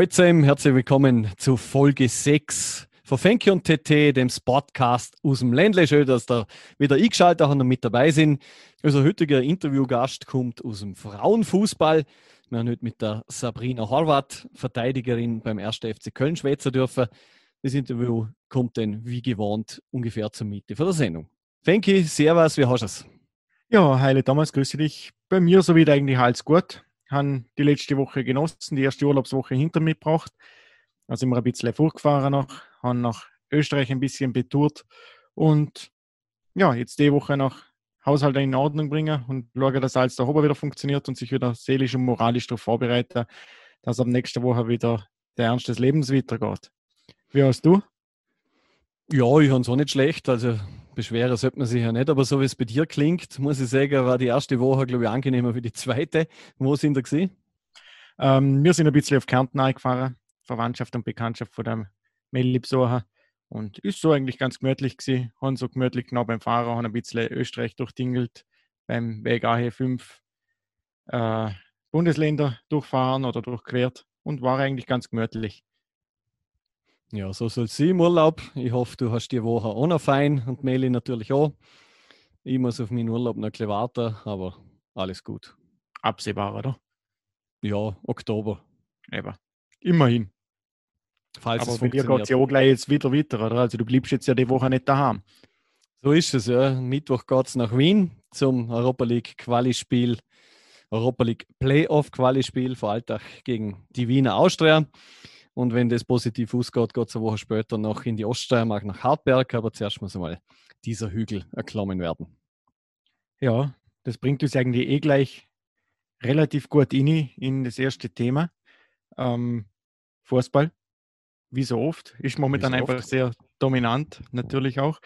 Heute herzlich willkommen zu Folge 6 von Fenki und TT, dem Spotcast aus dem Ländle. Schön, dass da wieder eingeschaltet haben und mit dabei sind. Unser heutiger Interviewgast kommt aus dem Frauenfußball. Wir haben heute mit der Sabrina Horvath, Verteidigerin beim 1. FC Köln, schwätzen dürfen. Das Interview kommt dann wie gewohnt ungefähr zur Mitte von der Sendung. Fenki, Servus, wie hast du es? Ja, heile Thomas, grüße dich. Bei mir so wieder eigentlich alles gut haben die letzte Woche genossen, die erste Urlaubswoche hinter mir gebracht. Sind wir ein bisschen vorgefahren noch, haben nach Österreich ein bisschen betourt und ja, jetzt die Woche noch Haushalt in Ordnung bringen und schauen, dass alles da oben wieder funktioniert und sich wieder seelisch und moralisch darauf vorbereiten, dass ab nächster Woche wieder der Ernst des Lebens weitergeht. Wie hast du? Ja, ich habe es auch nicht schlecht. Also beschweren sollte man sich ja nicht, aber so wie es bei dir klingt, muss ich sagen, war die erste Woche, glaube ich, angenehmer wie die zweite. Wo sind wir gesehen? Ähm, wir sind ein bisschen auf Kärnten eingefahren, Verwandtschaft und Bekanntschaft von dem Melli besuchen. Und ist so eigentlich ganz gemütlich gewesen. Haben so gemütlich genau beim Fahrer, haben ein bisschen Österreich durchtingelt, beim Weg AH5 äh, Bundesländer durchfahren oder durchquert und war eigentlich ganz gemütlich. Ja, so soll es sein im Urlaub. Ich hoffe, du hast die Woche auch noch fein und Meli natürlich auch. Ich muss auf meinen Urlaub noch ein bisschen warten, aber alles gut. Absehbar, oder? Ja, Oktober. Eben. Immerhin. Falls aber bei dir geht es ja auch gleich jetzt wieder weiter, oder? Also du bleibst jetzt ja die Woche nicht daheim. So ist es, ja. Mittwoch geht es nach Wien zum Europa League Quali-Spiel, Europa League Playoff Quali-Spiel vor Alltag gegen die Wiener Austria. Und wenn das positiv ausgeht, geht es eine Woche später noch in die Oststeiermark nach Hartberg. Aber zuerst muss einmal dieser Hügel erklommen werden. Ja, das bringt uns eigentlich eh gleich relativ gut in, in das erste Thema. Ähm, Fußball, wie so oft, ist momentan so einfach oft. sehr dominant, natürlich auch.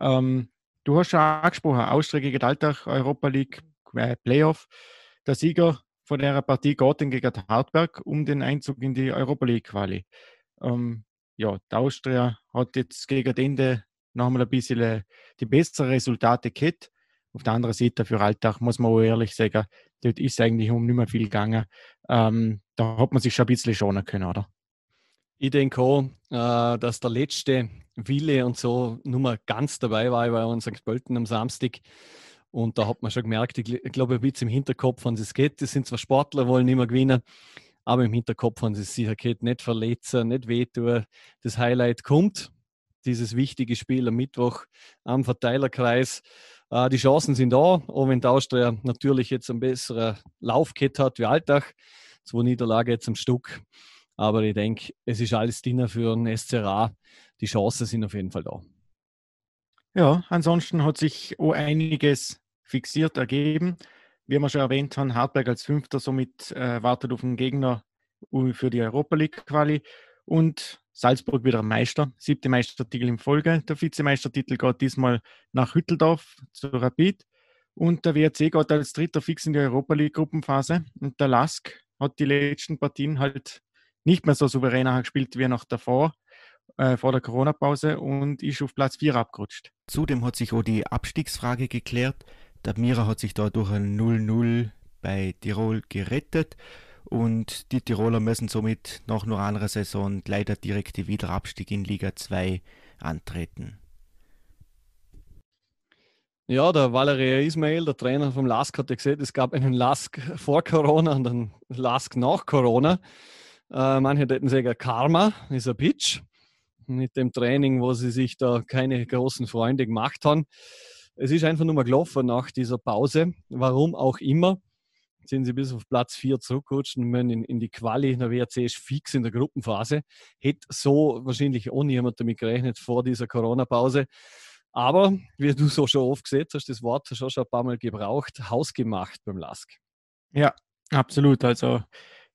Ähm, du hast schon angesprochen, gegen Alltag, Europa League, äh, Playoff. Der Sieger von der Partie geht gegen Hartberg um den Einzug in die Europa League Quali. Ähm, ja, die Austria hat jetzt gegen Ende noch einmal ein bisschen äh, die besseren Resultate gehabt. Auf der anderen Seite für Alltag muss man auch ehrlich sagen, dort ist eigentlich um nicht mehr viel gegangen. Ähm, da hat man sich schon ein bisschen schonen können, oder? Ich denke auch, äh, dass der letzte Wille und so nur mal ganz dabei war. War in St. Pölten am Samstag und da hat man schon gemerkt, ich, glaube, ein bisschen im Hinterkopf haben sie es geht. Das sind zwar Sportler, wollen immer gewinnen, aber im Hinterkopf haben sie es sicher geht. Nicht verletzen, nicht wehtun. Das Highlight kommt, dieses wichtige Spiel am Mittwoch am Verteilerkreis. Äh, die Chancen sind da, auch wenn der Austria natürlich jetzt einen besseren Laufkett hat wie Alltag. Zwei Niederlage jetzt am Stück. Aber ich denke, es ist alles drin für einen SCRA. Die Chancen sind auf jeden Fall da. Ja, ansonsten hat sich auch einiges fixiert ergeben. Wie wir schon erwähnt haben, Hartberg als Fünfter, somit äh, wartet auf den Gegner für die Europa League Quali und Salzburg wieder Meister, siebte Meistertitel in Folge. Der Vizemeistertitel geht diesmal nach Hütteldorf zu Rapid und der WRC geht als dritter fix in die Europa League Gruppenphase und der Lask hat die letzten Partien halt nicht mehr so souverän gespielt wie noch davor äh, vor der Corona-Pause und ist auf Platz 4 abgerutscht. Zudem hat sich auch die Abstiegsfrage geklärt. Der Mira hat sich da durch ein 0-0 bei Tirol gerettet und die Tiroler müssen somit nach nur einer Saison leider direkt die Wiederabstieg in Liga 2 antreten. Ja, der Valeria Ismail, der Trainer vom LASK, hat ja gesagt, es gab einen LASK vor Corona und einen LASK nach Corona. Äh, manche hätten sagen, Karma ist ein Pitch mit dem Training, wo sie sich da keine großen Freunde gemacht haben. Es ist einfach nur mal gelaufen nach dieser Pause. Warum auch immer sind sie bis auf Platz 4 zurückgerutscht und in, in die Quali. Der WRC ist fix in der Gruppenphase. Hätte so wahrscheinlich auch niemand damit gerechnet vor dieser Corona-Pause. Aber, wie du so schon oft gesehen hast, das Wort hast du schon ein paar Mal gebraucht, hausgemacht beim Lask. Ja, absolut. Also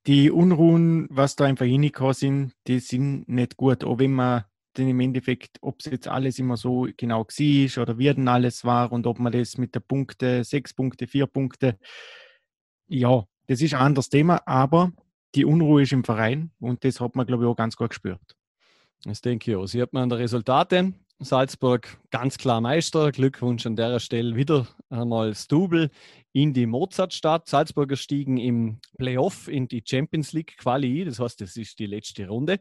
die Unruhen, was da einfach reingekommen sind, die sind nicht gut. Auch wenn man denn im Endeffekt, ob es jetzt alles immer so genau war oder wie denn alles war und ob man das mit der Punkte, sechs Punkte, vier Punkte, ja, das ist ein anderes Thema, aber die Unruhe ist im Verein und das hat man, glaube ich, auch ganz gut gespürt. Das denke ich auch. Sie hat man an der Resultate. Salzburg ganz klar Meister. Glückwunsch an der Stelle wieder einmal das Double in die Mozartstadt. Salzburger stiegen im Playoff in die Champions League Quali. Das heißt, das ist die letzte Runde.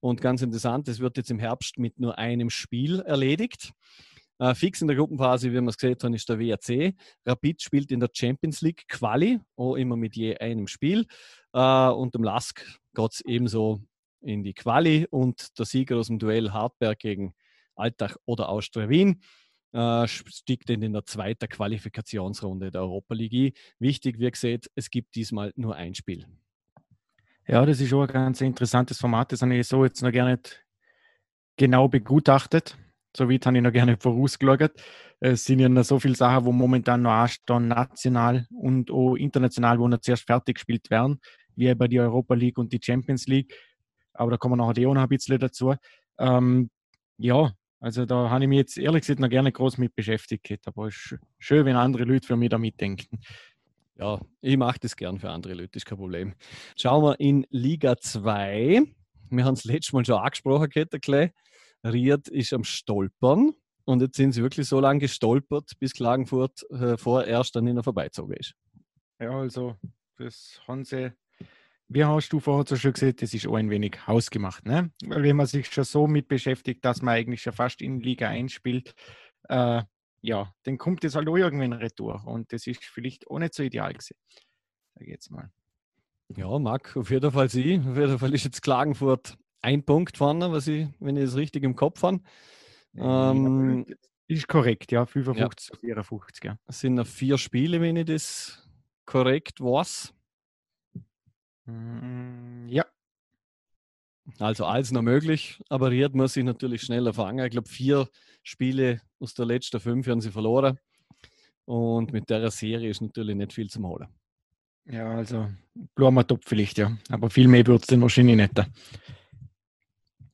Und ganz interessant, das wird jetzt im Herbst mit nur einem Spiel erledigt. Äh, fix in der Gruppenphase, wie wir es gesehen haben, ist der WRC. Rapid spielt in der Champions League Quali, auch immer mit je einem Spiel. Äh, und im Lask geht es ebenso in die Quali und der Sieger aus dem Duell Hartberg gegen Alltag oder Austria Wien äh, stieg denn in der zweiten Qualifikationsrunde der Europa League. Wichtig, wie gesagt, es gibt diesmal nur ein Spiel. Ja, das ist schon ein ganz interessantes Format. Das habe ich so jetzt noch gar nicht genau begutachtet. So weit habe ich noch gerne vorausgeschaut. Es sind ja noch so viele Sachen, wo momentan noch anstehen, national und auch international, wo noch zuerst fertig gespielt werden, wie bei der Europa League und die Champions League. Aber da kommen nachher auch noch ein bisschen dazu. Ähm, ja, also da habe ich mich jetzt ehrlich gesagt noch gerne groß mit beschäftigt. Aber es ist schön, wenn andere Leute für mich da mitdenken. Ja, ich mache das gern für andere Leute, das ist kein Problem. Schauen wir in Liga 2. Wir haben es letztes Mal schon angesprochen, Ketterkle. Ried ist am Stolpern und jetzt sind sie wirklich so lange gestolpert, bis Klagenfurt äh, vorerst dann ihnen vorbeizogen ist. Ja, also das haben sie wie hast du vorher so schön gesagt, das ist auch ein wenig hausgemacht. Ne? Weil wenn man sich schon so mit beschäftigt, dass man eigentlich schon fast in Liga einspielt, äh, ja, dann kommt das halt auch irgendwann retour. Und das ist vielleicht auch nicht so ideal gewesen. Sag jetzt mal. Ja, Marc, auf jeden Fall sie. Auf jeden Fall ist jetzt Klagenfurt ein Punkt vorne, was ich, wenn ich es richtig im Kopf habe. Ähm, ist korrekt, ja, 55 ja. 54. Ja. Es sind noch vier Spiele, wenn ich das korrekt weiß. Mm, ja. Also alles noch möglich, aber Ried muss sich natürlich schneller fangen. Ich glaube, vier Spiele aus der letzten fünf haben sie verloren. Und mit der Serie ist natürlich nicht viel zum Holen. Ja, also Blumer top vielleicht, ja. Aber viel mehr wird es dann wahrscheinlich nicht.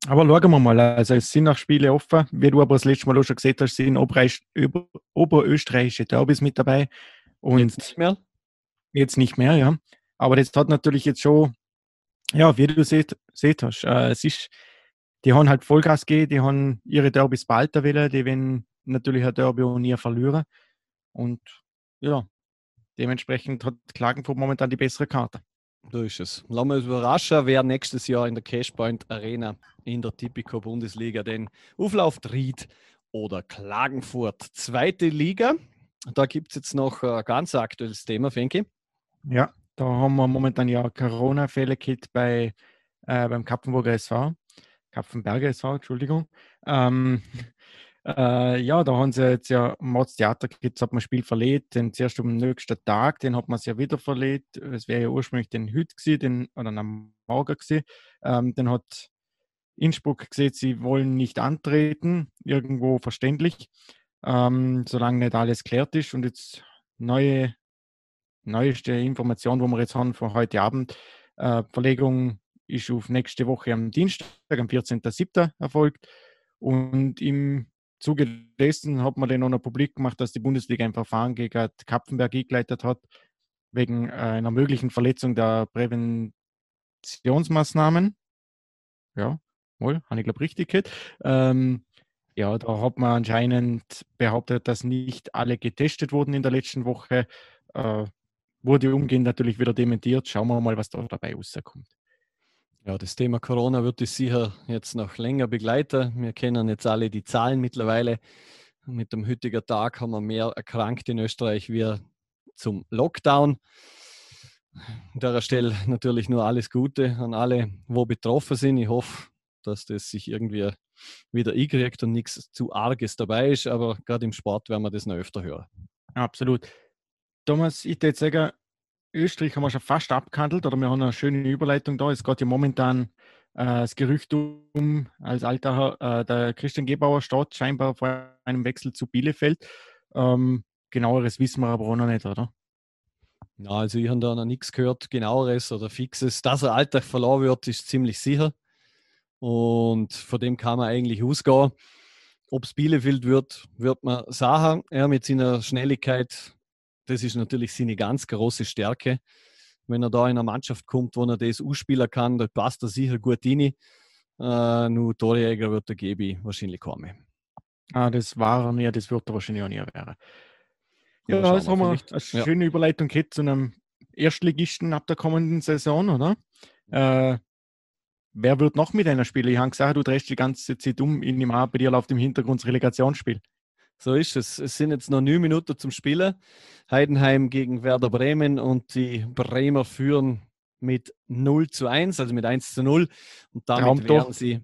Aber schauen wir mal. Also es sind noch Spiele offen. Wie du aber das letzte Mal auch schon gesehen hast, sind oberösterreichische Derbys mit dabei. Und jetzt nicht mehr? Jetzt nicht mehr, ja. Aber das hat natürlich jetzt schon, ja, wie du seht, seht hast, äh, es ist, die haben halt Vollgas gegeben, die haben ihre Derbys bald wählen, die werden natürlich ein Derby auch nie verlieren. Und ja, dementsprechend hat Klagenfurt momentan die bessere Karte. So ist es. Lassen wir uns überraschen, wer nächstes Jahr in der Cashpoint Arena in der Tipico Bundesliga den auflauft, Ried oder Klagenfurt. Zweite Liga, da gibt es jetzt noch ein ganz aktuelles Thema, Fenki. Ja, da haben wir momentan ja Corona-Fälle gehabt bei, äh, beim Kapfenburger SV. Kapfenberger SV, Entschuldigung. Ähm, äh, ja, da haben sie jetzt ja Mods Theater gehabt, hat man Spiel verlegt, den zuerst am nächsten Tag, den hat man ja wieder verlegt. Es wäre ja ursprünglich den heute gewesen, den, oder am Morgen gewesen. Ähm, den hat Innsbruck gesagt, sie wollen nicht antreten, irgendwo verständlich, ähm, solange nicht alles klärt ist. Und jetzt neue neueste Information, wo wir jetzt haben von heute Abend. Äh, Verlegung ist auf nächste Woche am Dienstag, am 14.07. erfolgt. Und im Zuge dessen hat man dann auch noch publik gemacht, dass die Bundesliga ein Verfahren gegen Kapfenberg eingeleitet hat, wegen äh, einer möglichen Verletzung der Präventionsmaßnahmen. Ja, wohl, habe ich glaube richtig gehört. Ähm, ja, da hat man anscheinend behauptet, dass nicht alle getestet wurden in der letzten Woche. Äh, wurde umgehend natürlich wieder dementiert. Schauen wir mal, was da dabei rauskommt. Ja, das Thema Corona wird es sicher jetzt noch länger begleiten. Wir kennen jetzt alle die Zahlen mittlerweile. Mit dem heutigen Tag haben wir mehr erkrankt in Österreich wie zum Lockdown. An der Stelle natürlich nur alles Gute an alle, wo betroffen sind. Ich hoffe, dass das sich irgendwie wieder einkriegt und nichts zu Arges dabei ist. Aber gerade im Sport werden wir das noch öfter hören. Absolut. Thomas, ich würde sagen, Österreich haben wir schon fast abgehandelt oder wir haben eine schöne Überleitung da. Es geht ja momentan äh, das Gerücht um, als alter äh, der Christian Gebauer steht scheinbar vor einem Wechsel zu Bielefeld. Ähm, genaueres wissen wir aber auch noch nicht, oder? Ja, also ich habe da noch nichts gehört, genaueres oder fixes. Dass er Alltag verloren wird, ist ziemlich sicher. Und von dem kann man eigentlich ausgehen. Ob es Bielefeld wird, wird man sagen. Er mit seiner Schnelligkeit das ist natürlich seine ganz große Stärke. Wenn er da in eine Mannschaft kommt, wo er das ausspielen kann, dann passt er sicher gut rein. Äh, nur Torjäger wird der Gebi wahrscheinlich kommen. Ah, das war er nie, das wird er wahrscheinlich auch nie werden. Ja, ja jetzt haben wir eine ja. schöne Überleitung gehabt zu einem Erstligisten ab der kommenden Saison, oder? Äh, wer wird noch mit einer spielen? Ich habe gesagt, du drehst die ganze Zeit um, in dem bei dir läuft im Hintergrund das Relegationsspiel. So ist es. Es sind jetzt noch neun Minuten zum Spielen. Heidenheim gegen Werder Bremen und die Bremer führen mit 0 zu 1, also mit 1 zu 0. Und damit Traumtor. werden sie.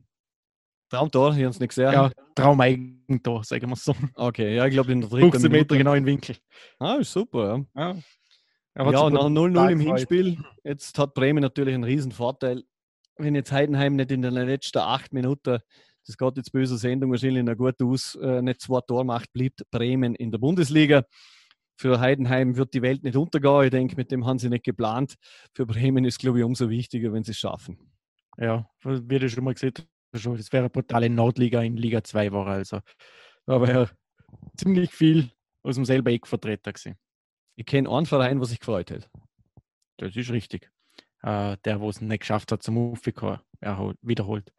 Traumtor, hier haben es nicht gesehen. Ja, Traumeigentor, sagen wir es so. Okay, ja, ich glaube in der dritten 15 Meter genau in Winkel. Ah, ist super, ja. Ja, ja nach 0-0 im Hinspiel. Jetzt hat Bremen natürlich einen riesen Vorteil. Wenn jetzt Heidenheim nicht in den letzten acht Minuten das geht jetzt böse Sendung wahrscheinlich noch gut aus, äh, nicht zwei Tore macht, bleibt Bremen in der Bundesliga. Für Heidenheim wird die Welt nicht untergehen. Ich denke, mit dem haben sie nicht geplant. Für Bremen ist, glaube ich, umso wichtiger, wenn sie es schaffen. Ja, wie du schon mal gesehen hast, das wäre eine brutale Nordliga in Liga 2 war also. Da wäre ziemlich viel aus dem selben Eck vertreten gewesen. Ich kenne einen Verein, was sich gefreut hat. Das ist richtig. Äh, der, wo es nicht geschafft hat zum Aufkommen, wiederholt.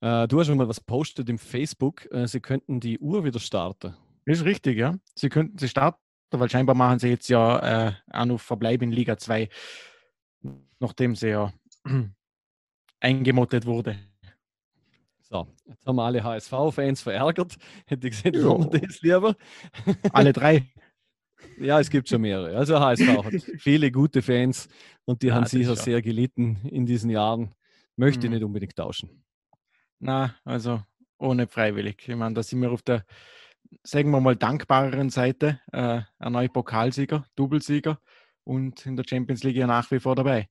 Äh, du hast schon mal was postet im Facebook. Äh, sie könnten die Uhr wieder starten. Ist richtig, ja. Sie könnten sie starten, weil scheinbar machen sie jetzt ja äh, auch noch Verbleib in Liga 2, nachdem sie ja eingemottet wurde. So, jetzt haben wir alle HSV-Fans verärgert. Hätte ich gesagt, wir das lieber. Alle drei. Ja, es gibt schon mehrere. Also HSV hat viele gute Fans und die ja, haben sicher sehr gelitten in diesen Jahren. Möchte mhm. nicht unbedingt tauschen. Na, also ohne freiwillig. Ich meine, da sind wir auf der, sagen wir mal, dankbareren Seite. Äh, ein neuer Pokalsieger, Doublesieger und in der Champions League ja nach wie vor dabei.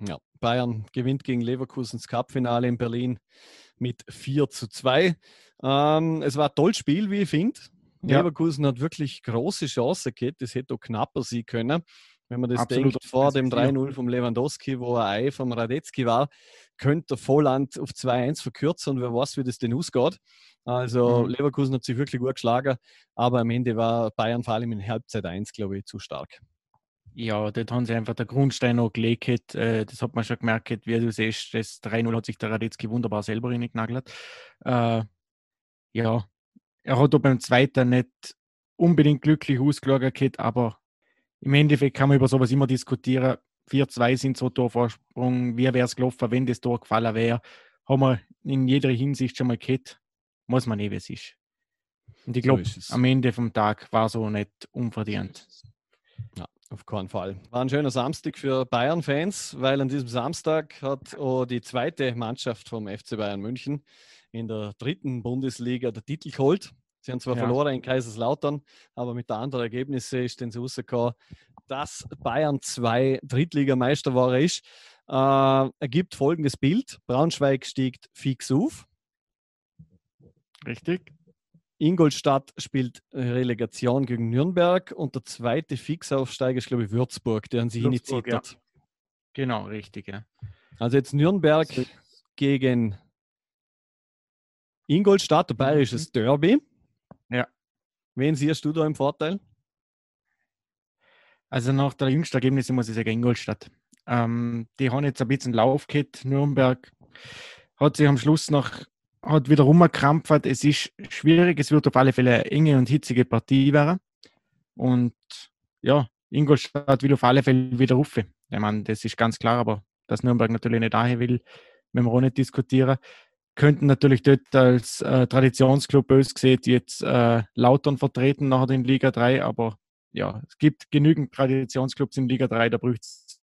Ja, Bayern gewinnt gegen Leverkusens Cup-Finale in Berlin mit 4 zu 2. Ähm, es war ein tolles Spiel, wie ich finde. Ja. Leverkusen hat wirklich große Chancen gehabt. Das hätte auch knapper sein können. Wenn man das Absolut. denkt, vor dem 3-0 vom Lewandowski, wo ein Ei vom Radetzky war, könnte Volland auf 2-1 verkürzen und wer weiß, wie das denn ausgeht. Also mhm. Leverkusen hat sich wirklich gut geschlagen, aber am Ende war Bayern vor allem in Halbzeit 1, glaube ich, zu stark. Ja, dort haben sie einfach der Grundstein noch gelegt. Äh, das hat man schon gemerkt, wie du siehst, das 3-0 hat sich der Radetzky wunderbar selber reingenagelt. Äh, ja, er hat auch beim zweiten nicht unbedingt glücklich ausgelagert, aber im Endeffekt kann man über sowas immer diskutieren. 4-2 sind so Torvorsprung. Wie wäre es gelaufen, wenn das Tor gefallen wäre? Haben wir in jeder Hinsicht schon mal gehabt. Muss man nicht, wie es ist. Und ich glaube, so am Ende vom Tag war so nicht unverdient. Ja, auf keinen Fall. War ein schöner Samstag für Bayern-Fans, weil an diesem Samstag hat auch die zweite Mannschaft vom FC Bayern München in der dritten Bundesliga der Titel geholt. Sie haben zwar ja. verloren in Kaiserslautern, aber mit der anderen Ergebnisse ist dann so rausgekommen, dass Bayern zwei Drittligameister war ist. Äh, ergibt folgendes Bild: Braunschweig stiegt fix auf. Richtig. Ingolstadt spielt Relegation gegen Nürnberg und der zweite Fixaufsteiger ist, glaube ich, Würzburg, der an sich initiiert ja. hat. Genau, richtig, ja. Also jetzt Nürnberg gegen Ingolstadt, der bayerisches mhm. Derby. Wen siehst du da im Vorteil? Also nach der jüngsten Ergebnisse muss ich sagen Ingolstadt. Ähm, die haben jetzt ein bisschen Lauf gehabt. Nürnberg hat sich am Schluss noch hat wieder rumgekrampft. Es ist schwierig. Es wird auf alle Fälle eine enge und hitzige Partie werden. Und ja, Ingolstadt will auf alle Fälle wieder rufen. Ich meine, das ist ganz klar, aber dass Nürnberg natürlich nicht daher will, wenn wir auch nicht diskutieren könnten natürlich dort als äh, Traditionsclub bös gesehen jetzt äh, Lautern vertreten nachher in Liga 3, aber ja, es gibt genügend Traditionsclubs in Liga 3, da braucht es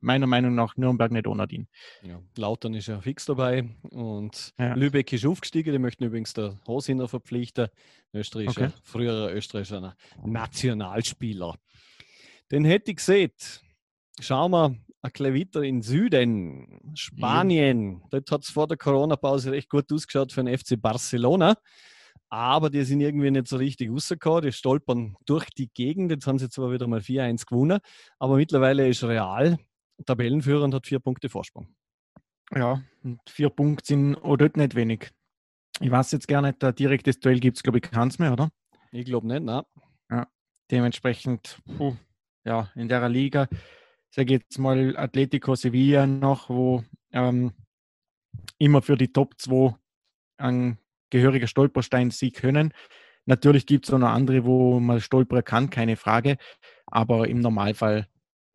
meiner Meinung nach Nürnberg nicht ohne den. Ja, Lautern ist ja fix dabei und ja. Lübeck ist aufgestiegen, die möchten übrigens der Hosiner verpflichten, österreichischer, okay. früherer österreichischer Nationalspieler. Den hätte ich gesehen. Schauen wir, bisschen weiter in Süden, Spanien. Ja. Dort hat es vor der Corona-Pause recht gut ausgeschaut für den FC Barcelona. Aber die sind irgendwie nicht so richtig rausgekommen. Die stolpern durch die Gegend. Jetzt haben sie zwar wieder mal 4-1 gewonnen, aber mittlerweile ist Real Tabellenführer und hat vier Punkte Vorsprung. Ja, und vier Punkte sind auch dort nicht wenig. Ich weiß jetzt gar nicht, ein direktes Duell gibt es, glaube ich, keins mehr, oder? Ich glaube nicht, nein. Ja, dementsprechend, puh, ja, in der Liga sage jetzt mal, Atletico Sevilla noch, wo ähm, immer für die Top 2 einen gehöriger Stolperstein sein können. Natürlich gibt es auch noch andere, wo man stolpern kann, keine Frage. Aber im Normalfall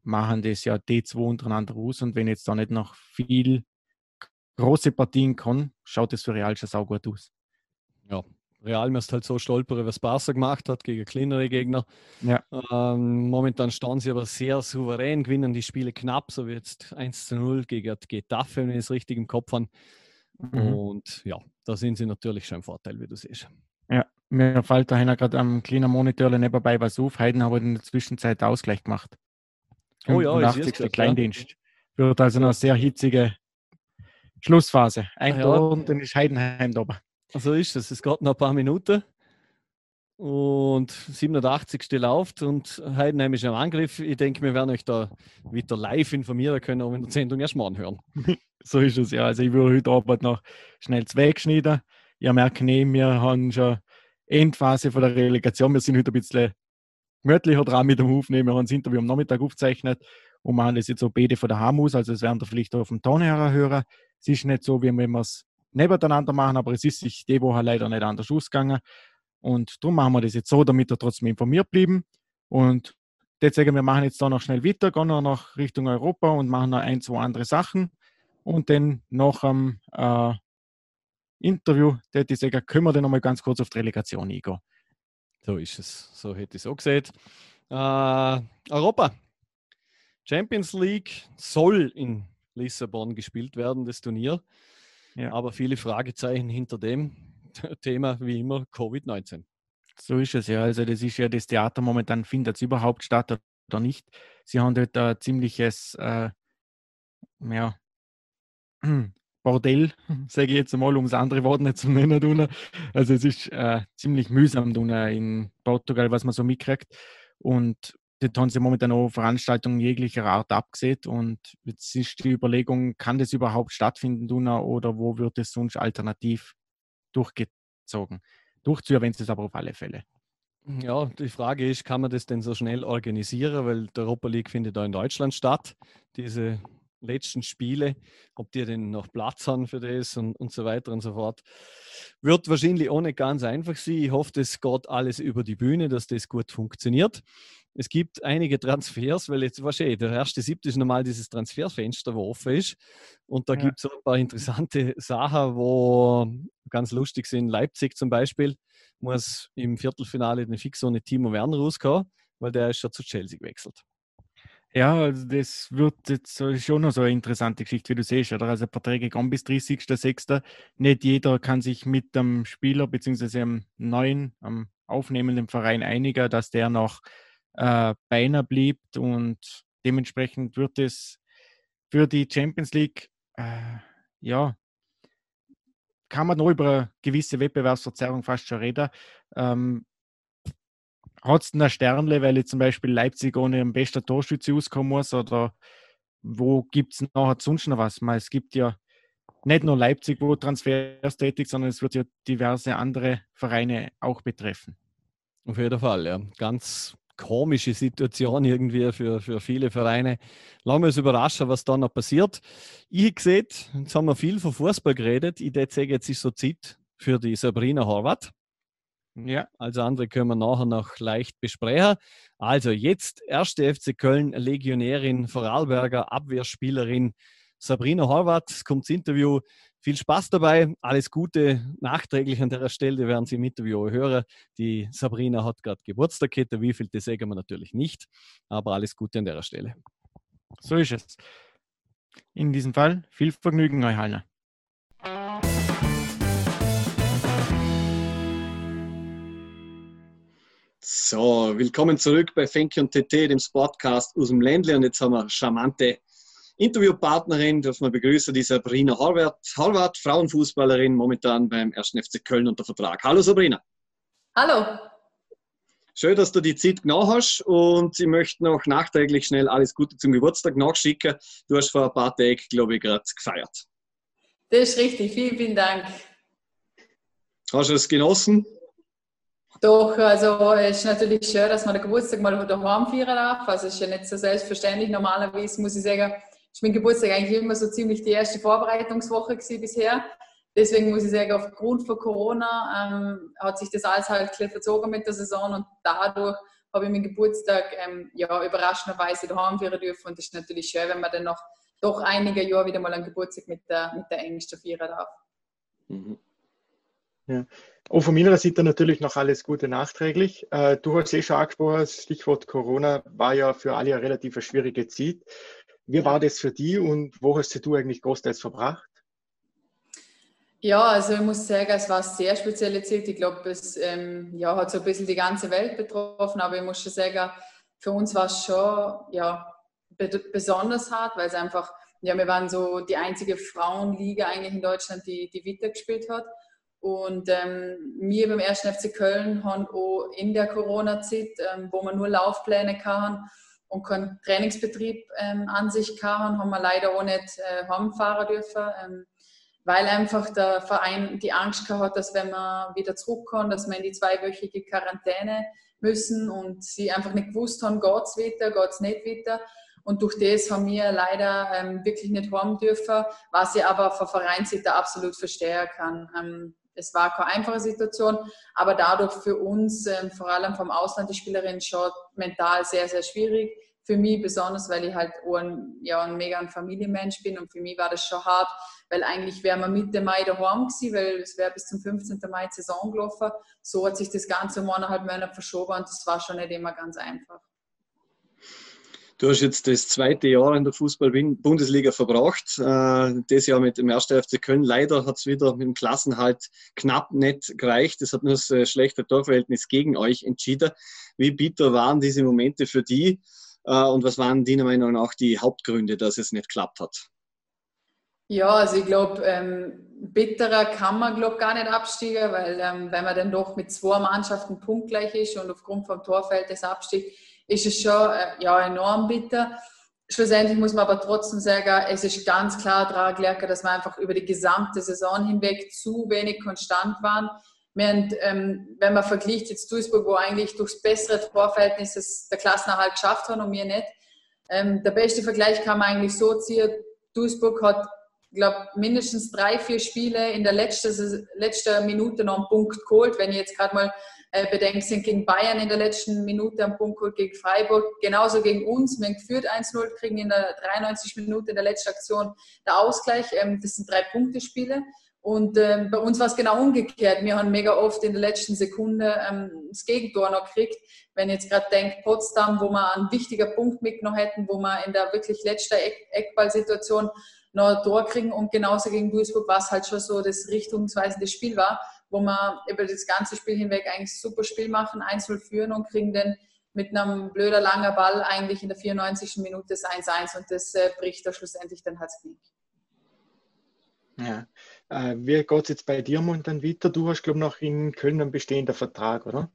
machen das ja die zwei untereinander aus. Und wenn jetzt da nicht noch viel große Partien kann, schaut das für Real schon auch gut aus. Ja, Real müsste halt so stolpern, was Barca gemacht hat gegen kleinere Gegner. Ja. Ähm, momentan stehen sie aber sehr souverän, gewinnen die Spiele knapp, so wie jetzt 1 zu 0 gegen Getafe, wenn ich es richtig im Kopf habe. Mhm. Und ja, da sind sie natürlich schon im Vorteil, wie du siehst. Ja, mir fällt da gerade am kleinen Monitor nebenbei was auf. Heiden aber in der Zwischenzeit Ausgleich gemacht. Oh ja, 85. Kleindienst. Ja. Wird also eine sehr hitzige Schlussphase. Ein ah, Tor und dann ist Heidenheim da. So ist es. Es geht noch ein paar Minuten. Und 87. läuft und Heidenheim ist im Angriff. Ich denke, wir werden euch da wieder live informieren können, auch in der Sendung erst mal anhören. so ist es ja. Also ich würde heute Abend noch schnell zweckschneiden. Ihr merkt nicht, wir haben schon Endphase von der Relegation. Wir sind heute ein bisschen gemütlicher dran mit dem Aufnehmen. Wir haben das Interview am Nachmittag aufgezeichnet und machen das jetzt so beide von der Hamus. Also es werden da vielleicht auf dem Ton hören. Es ist nicht so, wie wenn wir es nebeneinander machen, aber es ist sich die Woche leider nicht anders ausgegangen. Und darum machen wir das jetzt so, damit ihr trotzdem informiert bleiben. Und sagen wir, machen jetzt da noch schnell weiter, gehen noch Richtung Europa und machen noch ein, zwei andere Sachen. Und dann nach dem äh, Interview, der ich sagen, können wir dann nochmal ganz kurz auf die Relegation eingehen. So ist es. So hätte ich es auch gesehen. Äh, Europa. Champions League soll in Lissabon gespielt werden, das Turnier. Ja. Aber viele Fragezeichen hinter dem Thema, wie immer, Covid-19. So ist es ja. Also, das ist ja das Theater momentan, findet es überhaupt statt oder nicht. Sie haben dort ein ziemliches, äh, ja, Bordell, sage ich jetzt mal, um das andere Wort nicht zu nennen. Also, es ist äh, ziemlich mühsam in Portugal, was man so mitkriegt. Und dort haben sie momentan auch Veranstaltungen jeglicher Art abgesehen. Und jetzt ist die Überlegung, kann das überhaupt stattfinden oder wo wird es sonst alternativ durchgezogen? Durchzuführen, wenn es aber auf alle Fälle. Ja, die Frage ist, kann man das denn so schnell organisieren? Weil die Europa League findet da in Deutschland statt. Diese letzten Spiele, ob die denn noch Platz haben für das und, und so weiter und so fort. Wird wahrscheinlich auch nicht ganz einfach sein. Ich hoffe, das geht alles über die Bühne, dass das gut funktioniert. Es gibt einige Transfers, weil jetzt wahrscheinlich der erste siebte ist normal dieses Transferfenster, wo offen ist. Und da ja. gibt es ein paar interessante Sachen, wo ganz lustig sind. Leipzig zum Beispiel muss im Viertelfinale den fix ohne Timo Werner rauskommen, weil der ist schon zu Chelsea gewechselt. Ja, also das wird jetzt schon noch so eine interessante Geschichte, wie du siehst. Oder? Also Verträge kommen bis 30.06. Nicht jeder kann sich mit dem Spieler bzw. dem neuen, am aufnehmenden Verein einigen, dass der noch äh, beinahe blieb und dementsprechend wird es für die Champions League, äh, ja, kann man noch über eine gewisse Wettbewerbsverzerrung fast schon reden. Ähm, Hat es eine Sternle, weil jetzt zum Beispiel Leipzig ohne einen besten Torschütze auskommen muss oder wo gibt es nachher sonst noch was? es gibt ja nicht nur Leipzig, wo Transfers tätig, sondern es wird ja diverse andere Vereine auch betreffen. Auf jeden Fall, ja. Ganz komische Situation irgendwie für, für viele Vereine. Lassen wir uns überraschen, was da noch passiert. Ich sehe, jetzt haben wir viel von Fußball geredet. Ich sagen, jetzt ist so Zeit für die Sabrina Horvath. Ja. Also andere können wir nachher noch leicht besprechen. Also jetzt erste FC Köln, Legionärin, Vorarlberger, Abwehrspielerin Sabrina Horvath kommt ins Interview. Viel Spaß dabei, alles Gute nachträglich an der Stelle, werden Sie im Interview hören. Die Sabrina hat gerade Geburtstag, wie viel, das sagen wir natürlich nicht, aber alles Gute an der Stelle. So ist es. In diesem Fall viel Vergnügen, Neuhalner. So, willkommen zurück bei Fenke und TT, dem Sportcast aus dem Ländle. Und jetzt haben wir charmante Interviewpartnerin dürfen wir begrüßen, die Sabrina Horvath, Horvath, Frauenfußballerin, momentan beim 1. FC Köln unter Vertrag. Hallo Sabrina. Hallo. Schön, dass du die Zeit genau hast und ich möchte noch nachträglich schnell alles Gute zum Geburtstag nachschicken. Du hast vor ein paar Tagen, glaube ich, gerade gefeiert. Das ist richtig. Vielen, vielen Dank. Hast du es genossen? Doch, also es ist natürlich schön, dass man den Geburtstag mal daheim feiern darf. Also es ist ja nicht so selbstverständlich. Normalerweise muss ich sagen, ist mein Geburtstag eigentlich immer so ziemlich die erste Vorbereitungswoche gewesen bisher. deswegen muss ich sagen, aufgrund von Corona ähm, hat sich das alles halt verzogen mit der Saison und dadurch habe ich meinen Geburtstag ähm, ja, überraschenderweise daheim feiern dürfen und das ist natürlich schön, wenn man dann noch doch einige Jahre wieder mal einen Geburtstag mit der, mit der Engsten feiern darf. Mhm. Ja. Auch von meiner Seite natürlich noch alles Gute nachträglich. Äh, du hast eh schon angesprochen, Stichwort Corona war ja für alle eine relativ schwierige Zeit. Wie war das für dich und wo hast du eigentlich großteils verbracht? Ja, also ich muss sagen, es war eine sehr spezielle Zeit. Ich glaube, es ähm, ja, hat so ein bisschen die ganze Welt betroffen, aber ich muss schon sagen, für uns war es schon ja, besonders hart, weil es einfach, ja, wir waren so die einzige Frauenliga eigentlich in Deutschland, die, die Vita gespielt hat. Und ähm, wir beim 1. FC Köln haben auch in der Corona-Zeit, ähm, wo man nur Laufpläne hatten und keinen Trainingsbetrieb ähm, an sich hatten, haben wir leider auch nicht äh, heimfahren dürfen, ähm, weil einfach der Verein die Angst gehabt hat, dass wenn man wieder zurückkommt, dass wir in die zweiwöchige Quarantäne müssen und sie einfach nicht gewusst haben, geht es weiter, geht es nicht weiter. Und durch das haben wir leider ähm, wirklich nicht haben dürfen, was ich aber von Vereinsseite absolut verstehen kann. Ähm, es war keine einfache Situation, aber dadurch für uns, ähm, vor allem vom Ausland, die Spielerin schon mental sehr, sehr schwierig. Für mich besonders, weil ich halt ein, ja, ein mega Familienmensch bin und für mich war das schon hart, weil eigentlich wären wir Mitte Mai daheim gewesen, weil es wäre bis zum 15. Mai Saison gelaufen. So hat sich das Ganze um eineinhalb Monate verschoben und das war schon nicht immer ganz einfach. Du hast jetzt das zweite Jahr in der Fußball-Bundesliga verbracht. Äh, das Jahr mit dem 1. FC Köln. Leider hat es wieder mit dem Klassenhalt knapp nicht gereicht. Es hat nur das äh, schlechte Torverhältnis gegen euch entschieden. Wie bitter waren diese Momente für die? Äh, und was waren deiner Meinung nach die Hauptgründe, dass es nicht geklappt hat? Ja, also ich glaube, ähm, bitterer kann man glaube gar nicht absteigen, weil ähm, wenn man dann doch mit zwei Mannschaften punktgleich ist und aufgrund vom Torfeld das abstieg, ist es schon äh, ja, enorm bitter. Schlussendlich muss man aber trotzdem sagen, es ist ganz klar daran gelegen, dass wir einfach über die gesamte Saison hinweg zu wenig konstant waren. Während, ähm, wenn man vergleicht jetzt Duisburg, wo eigentlich durchs bessere Torverhältnis der Klassenerhalt geschafft hat und wir nicht. Ähm, der beste Vergleich kann man eigentlich so ziehen, Duisburg hat, glaube mindestens drei, vier Spiele in der letzten, letzten Minute noch einen Punkt geholt. Wenn ich jetzt gerade mal äh, bedenkt, sind gegen Bayern in der letzten Minute am Punkt geholt, gegen Freiburg, genauso gegen uns. Wir geführt 1-0, kriegen in der 93 Minute in der letzten Aktion der Ausgleich. Ähm, das sind drei Punktespiele. Und ähm, bei uns war es genau umgekehrt. Wir haben mega oft in der letzten Sekunde ähm, das Gegentor noch gekriegt. Wenn ich jetzt gerade denkt, Potsdam, wo wir einen wichtigen Punkt mitgenommen hätten, wo wir in der wirklich letzten Eck Eckballsituation noch ein Tor kriegen und genauso gegen Duisburg war es halt schon so das richtungsweisende Spiel war wo wir über das ganze Spiel hinweg eigentlich super Spiel machen, 1-0 führen und kriegen dann mit einem blöder langer Ball eigentlich in der 94. Minute das 1-1 und das äh, bricht da schlussendlich dann halt Knick. Ja. Äh, wie geht es jetzt bei dir momentan weiter? Du hast, glaube ich, noch in Köln einen bestehenden Vertrag, oder?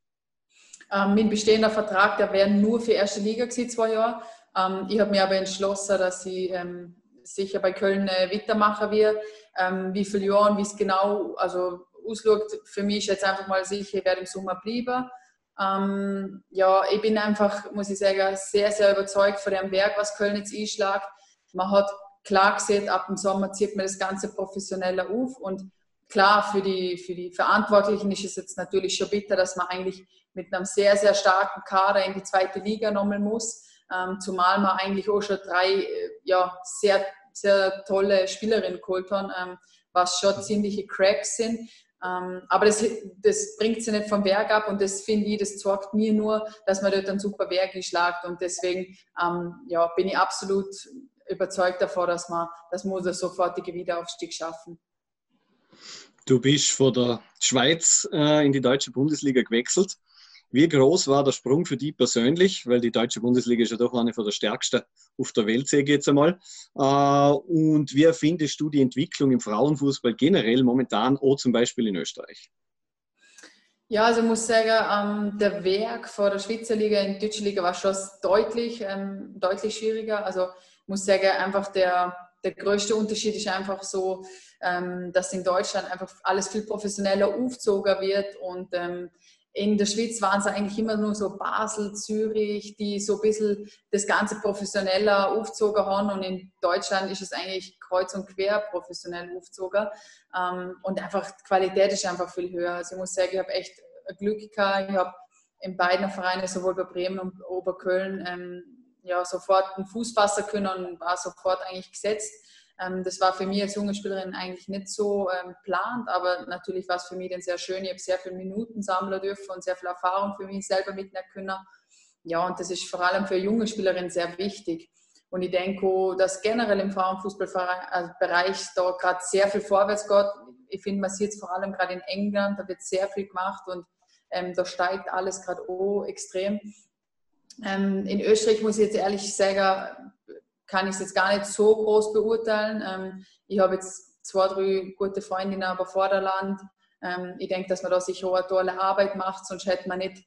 Ähm, mein bestehender Vertrag, der wäre nur für erste Liga gewesen, zwei Jahre. Ähm, ich habe mir aber entschlossen, dass ich ähm, sicher bei Köln äh, weitermachen will. Ähm, wie viele Jahre, wie es genau, also ausschaut, für mich ist jetzt einfach mal sicher, ich werde im Sommer bleiben. Ähm, ja, ich bin einfach, muss ich sagen, sehr, sehr überzeugt von dem Werk, was Köln jetzt einschlägt. Man hat klar gesehen, ab dem Sommer zieht man das Ganze professioneller auf und klar, für die, für die Verantwortlichen ist es jetzt natürlich schon bitter, dass man eigentlich mit einem sehr, sehr starken Kader in die zweite Liga nochmal muss, ähm, zumal man eigentlich auch schon drei äh, ja, sehr, sehr tolle Spielerinnen geholt haben, ähm, was schon ziemliche Cracks sind. Ähm, aber das, das bringt sie nicht vom Berg ab und das finde ich, das zeigt mir nur, dass man dort einen super Berg geschlagt und deswegen ähm, ja, bin ich absolut überzeugt davon, dass man das muss der sofortige Wiederaufstieg schaffen. Du bist von der Schweiz äh, in die deutsche Bundesliga gewechselt. Wie groß war der Sprung für dich persönlich? Weil die deutsche Bundesliga ist ja doch eine von der stärksten auf der Welt, sage ich jetzt einmal. Äh, und wie findest du die Entwicklung im Frauenfußball generell momentan, auch zum Beispiel in Österreich? Ja, also ich muss sagen, ähm, der Werk vor der Schweizer Liga in der deutschen Liga war schon deutlich, ähm, deutlich schwieriger. Also ich muss sagen, einfach der, der größte Unterschied ist einfach so, ähm, dass in Deutschland einfach alles viel professioneller aufgezogen wird und in der Schweiz waren es eigentlich immer nur so Basel, Zürich, die so ein bisschen das Ganze professioneller aufgezogen haben. Und in Deutschland ist es eigentlich kreuz und quer professionell aufgezogen. Ähm, und einfach die Qualität ist einfach viel höher. Also ich muss sagen, ich habe echt Glück gehabt. Ich habe in beiden Vereinen, sowohl bei Bremen und Oberköln, ähm, ja, sofort einen Fuß fassen können und war sofort eigentlich gesetzt. Ähm, das war für mich als junge Spielerin eigentlich nicht so ähm, plant, aber natürlich war es für mich dann sehr schön. Ich habe sehr viele Minuten sammeln dürfen und sehr viel Erfahrung für mich selber mitnehmen können. Ja, und das ist vor allem für junge Spielerinnen sehr wichtig. Und ich denke, dass generell im Frauenfußballbereich da gerade sehr viel vorwärts geht. Ich finde, man sieht es vor allem gerade in England, da wird sehr viel gemacht und ähm, da steigt alles gerade extrem. Ähm, in Österreich muss ich jetzt ehrlich sagen, kann ich es jetzt gar nicht so groß beurteilen. Ähm, ich habe jetzt zwei, drei gute Freundinnen aber Vorderland. Ähm, ich denke, dass man da sicher auch eine tolle Arbeit macht, sonst hätte man nicht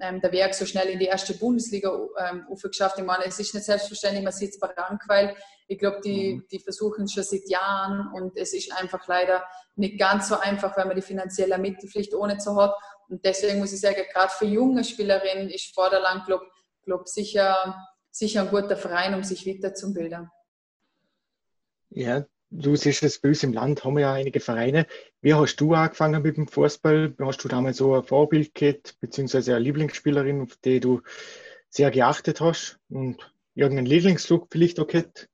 ähm, der Werk so schnell in die erste Bundesliga ähm, geschafft. Ich meine, es ist nicht selbstverständlich, man sieht es bei Rankweil. Ich glaube, die, mhm. die versuchen es schon seit Jahren und es ist einfach leider nicht ganz so einfach, weil man die finanzielle Mittelpflicht ohne zu hat. Und deswegen muss ich sagen, gerade für junge Spielerinnen ist Vorderland, glaube glaub, sicher sicher ein guter Verein, um sich weiterzubilden. Ja, du siehst es bei uns im Land, haben wir ja einige Vereine. Wie hast du angefangen mit dem Fußball? Hast du damals so ein Vorbild gehabt, beziehungsweise eine Lieblingsspielerin, auf die du sehr geachtet hast und irgendeinen Lieblingsflug vielleicht auch gehabt?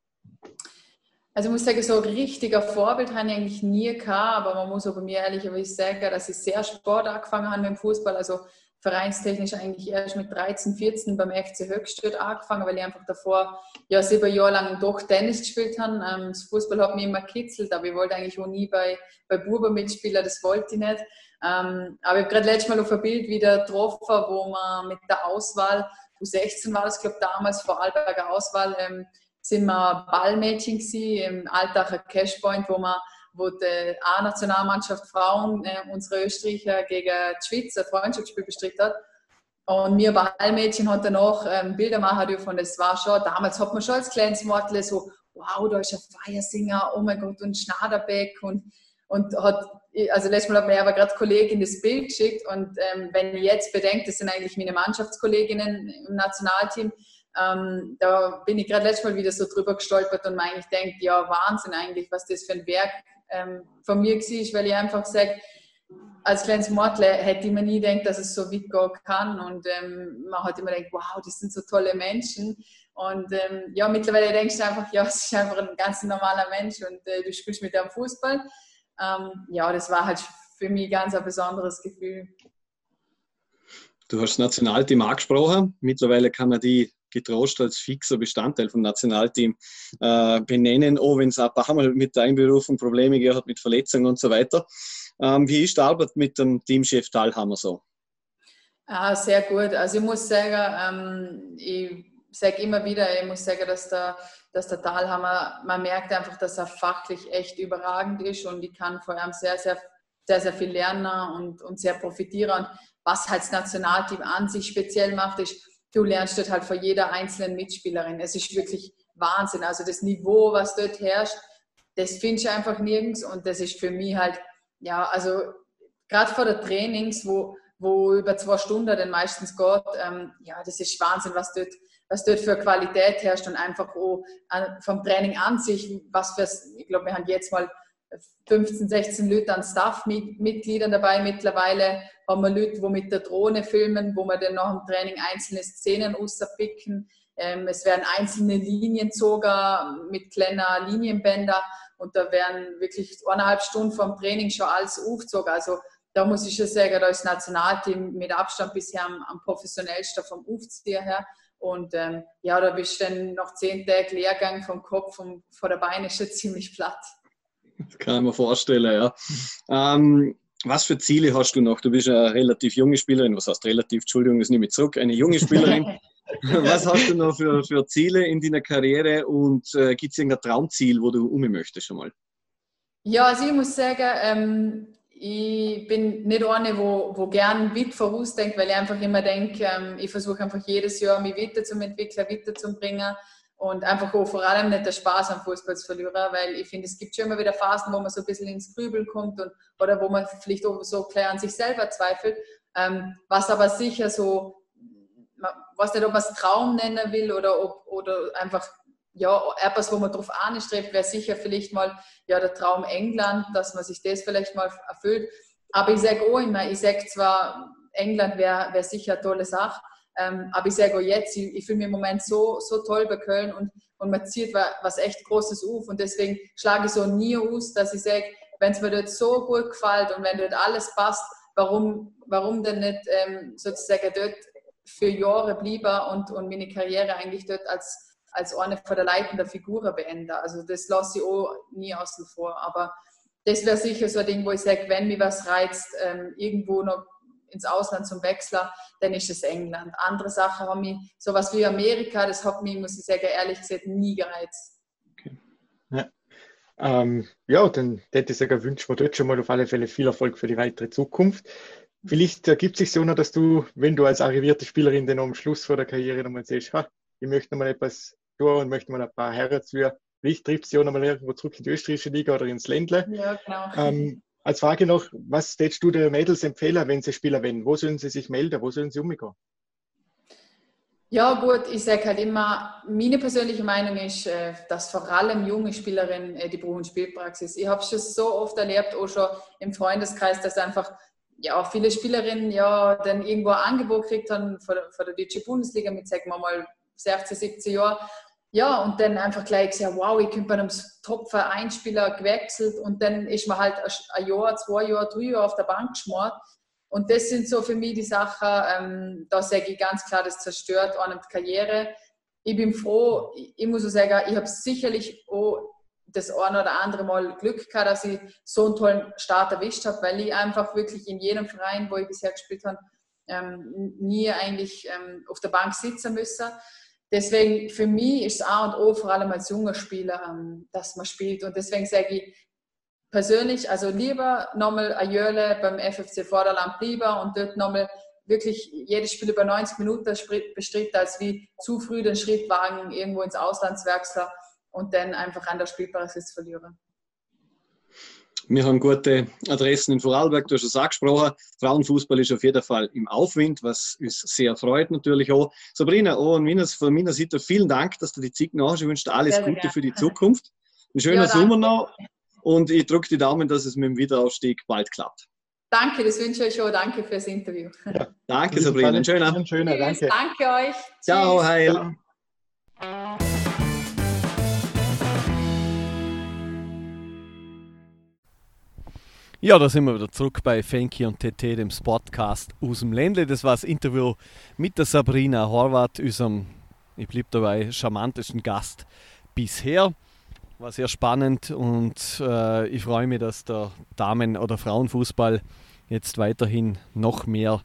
Also ich muss sagen, so ein richtiger Vorbild habe ich eigentlich nie gehabt, aber man muss auch bei mir ehrlicherweise sagen, dass ich sehr Sport angefangen habe mit dem Fußball. Also vereinstechnisch eigentlich erst mit 13, 14 beim FC Höchstadt angefangen, weil ich einfach davor ja sieben Jahre lang doch Tennis gespielt habe. Ähm, das Fußball hat mich immer kitzelt, aber ich wollte eigentlich auch nie bei, bei Buben mitspielen, das wollte ich nicht. Ähm, aber ich habe gerade letztes Mal auf ein Bild wieder getroffen, wo man mit der Auswahl, U16 war das, glaube damals, vor Alberger Auswahl, ähm, sind wir Ballmädchen gewesen, im Altacher Cashpoint, wo man wo die A-Nationalmannschaft Frauen, äh, unsere Österreicher, gegen die Schweiz ein Freundschaftsspiel bestritten hat. Und mir Ballmädchen hat danach ähm, Bilder machen dürfen das war schon, damals hat man schon als kleines Mortel so, wow, da ist ein Feiersinger, oh mein Gott, und Schnaderbeck und, und hat, also letztes Mal hat mir aber gerade Kollegin das Bild geschickt und ähm, wenn ich jetzt bedenke, das sind eigentlich meine Mannschaftskolleginnen im Nationalteam, ähm, da bin ich gerade letztes Mal wieder so drüber gestolpert und mir eigentlich denkt, ja, Wahnsinn eigentlich, was das für ein Werk ähm, von mir war, weil ich einfach sage, als kleines Mortle hätte ich mir nie gedacht, dass es so weit gehen kann. Und ähm, man hat immer gedacht, wow, das sind so tolle Menschen. Und ähm, ja, mittlerweile denkst du einfach, ja, es ist einfach ein ganz normaler Mensch und äh, du spielst mit dem Fußball. Ähm, ja, das war halt für mich ganz ein besonderes Gefühl. Du hast das Nationalteam angesprochen. Mittlerweile kann man die getrost als fixer Bestandteil vom Nationalteam äh, benennen, auch wenn es ein paar Mal mit der Einberufung Probleme gehabt hat, mit Verletzungen und so weiter. Ähm, wie ist Arbeit mit dem Teamchef Talhammer so? Ah, sehr gut. Also ich muss sagen, ähm, ich sage immer wieder, ich muss sagen, dass der, dass der Talhammer, man merkt einfach, dass er fachlich echt überragend ist und ich kann vor allem sehr, sehr, sehr, sehr viel lernen und, und sehr profitieren. Und was halt das Nationalteam an sich speziell macht, ist, du lernst dort halt von jeder einzelnen Mitspielerin. Es ist wirklich Wahnsinn. Also das Niveau, was dort herrscht, das findest du einfach nirgends und das ist für mich halt, ja, also gerade vor der Trainings, wo, wo über zwei Stunden dann meistens geht, ähm, ja, das ist Wahnsinn, was dort, was dort für Qualität herrscht und einfach auch vom Training an sich, was für, ich glaube, wir haben jetzt mal 15, 16 Leute an Staff-Mitgliedern dabei. Mittlerweile haben wir Leute, die mit der Drohne filmen, wo wir dann nach dem Training einzelne Szenen rauspicken. Ähm, es werden einzelne Linienzoger mit kleiner Linienbänder und da werden wirklich eineinhalb Stunden vom Training schon alles aufgezogen. Also da muss ich schon sagen, da ist das Nationalteam mit Abstand bisher am, am professionellsten vom Aufziehen her. Und ähm, ja, da bist du dann nach zehn Tagen Lehrgang vom Kopf und vor der Beine schon ziemlich platt. Das kann ich mir vorstellen, ja. Ähm, was für Ziele hast du noch? Du bist eine relativ junge Spielerin. Was heißt relativ? Entschuldigung, das nehme ich zurück. Eine junge Spielerin. was hast du noch für, für Ziele in deiner Karriere und äh, gibt es irgendein Traumziel, wo du um möchtest schon mal? Ja, also ich muss sagen, ähm, ich bin nicht eine, wo, wo gern weit vorausdenkt, weil ich einfach immer denke, ähm, ich versuche einfach jedes Jahr mich weiterzuentwickeln, weiterzubringen und einfach auch vor allem nicht der Spaß am Fußball zu verlieren, weil ich finde, es gibt schon immer wieder Phasen, wo man so ein bisschen ins Grübeln kommt und, oder wo man vielleicht auch so klar an sich selber zweifelt. Ähm, was aber sicher so, was nicht, ob man es Traum nennen will oder, ob, oder einfach ja, etwas, wo man drauf anstrebt, wäre sicher vielleicht mal ja, der Traum England, dass man sich das vielleicht mal erfüllt. Aber ich sage auch immer, ich sage zwar, England wäre wär sicher eine tolle Sache, ähm, aber ich sage auch jetzt, ich, ich fühle mich im Moment so, so toll bei Köln und, und man zieht was echt Großes auf. Und deswegen schlage ich so nie aus, dass ich sage, wenn es mir dort so gut gefällt und wenn dort alles passt, warum, warum denn nicht ähm, sozusagen dort für Jahre blieben und, und meine Karriere eigentlich dort als, als eine von der leitenden Figuren beenden. Also das lasse ich auch nie außen vor. Aber das wäre sicher so ein Ding, wo ich sage, wenn mir was reizt, ähm, irgendwo noch ins Ausland zum Wechseln, dann ist es England. Andere Sachen haben mich, sowas wie Amerika, das hat mich, muss ich sagen, ehrlich gesagt, nie gereizt. Okay. Ja. Ähm, ja, dann hätte ich sogar wünschen wir dort schon mal auf alle Fälle viel Erfolg für die weitere Zukunft. Vielleicht ergibt sich so noch, dass du, wenn du als arrivierte Spielerin dann am Schluss vor der Karriere nochmal siehst, ha, ich möchte nochmal etwas tun und möchte mal ein paar Herren zu. Vielleicht trifft sie auch nochmal irgendwo zurück in die österreichische Liga oder ins Ländle. Ja, genau. Ähm, als Frage noch, was tätest du den Mädels empfehlen, wenn sie Spieler werden? Wo sollen sie sich melden? Wo sollen sie umgehen? Ja, gut, ich sage halt immer, meine persönliche Meinung ist, äh, dass vor allem junge Spielerinnen, äh, die brauchen Spielpraxis. Ich habe es schon so oft erlebt, auch schon im Freundeskreis, dass einfach ja, viele Spielerinnen ja dann irgendwo ein Angebot gekriegt haben von der deutschen Bundesliga mit, sagen wir mal, 16, 17 Jahren ja, und dann einfach gleich gesagt, wow, ich bin bei einem Top-Vereinspieler gewechselt und dann ist man halt ein Jahr, zwei Jahre, drei Jahre auf der Bank geschmort. Und das sind so für mich die Sachen, ähm, da sage ich ganz klar, das zerstört einem die Karriere. Ich bin froh, ich muss so sagen, ich habe sicherlich auch das eine oder andere Mal Glück gehabt, dass ich so einen tollen Start erwischt habe, weil ich einfach wirklich in jedem Verein, wo ich bisher gespielt habe, ähm, nie eigentlich ähm, auf der Bank sitzen müssen. Deswegen für mich ist es A und O, vor allem als junger Spieler, ähm, dass man spielt. Und deswegen sage ich persönlich, also lieber nochmal ein Jöle beim FFC Vorderland lieber und dort nochmal wirklich jedes Spiel über 90 Minuten bestritt, als wie zu früh den Schritt wagen, irgendwo ins Auslandswerksler und dann einfach an der Spielpraxis verlieren. Wir haben gute Adressen in Vorarlberg, du hast es angesprochen. Frauenfußball ist auf jeden Fall im Aufwind, was uns sehr freut natürlich auch. Sabrina, von meiner Seite vielen Dank, dass du die Zeit noch hast. Ich wünsche dir alles sehr, Gute sehr für die Zukunft. Ein schöner ja, Sommer noch und ich drücke die Daumen, dass es mit dem Wiederaufstieg bald klappt. Danke, das wünsche ich euch auch. Danke fürs Interview. Ja. Danke, Sabrina. Ein schöner. Ein schöner, danke. Danke euch. Ciao, Heil. Ciao. Ja, da sind wir wieder zurück bei Fenki und TT, dem Spotcast aus dem Ländle. Das war das Interview mit der Sabrina Horvath, unserem, ich blieb dabei, charmantesten Gast bisher. War sehr spannend und äh, ich freue mich, dass der Damen- oder Frauenfußball jetzt weiterhin noch mehr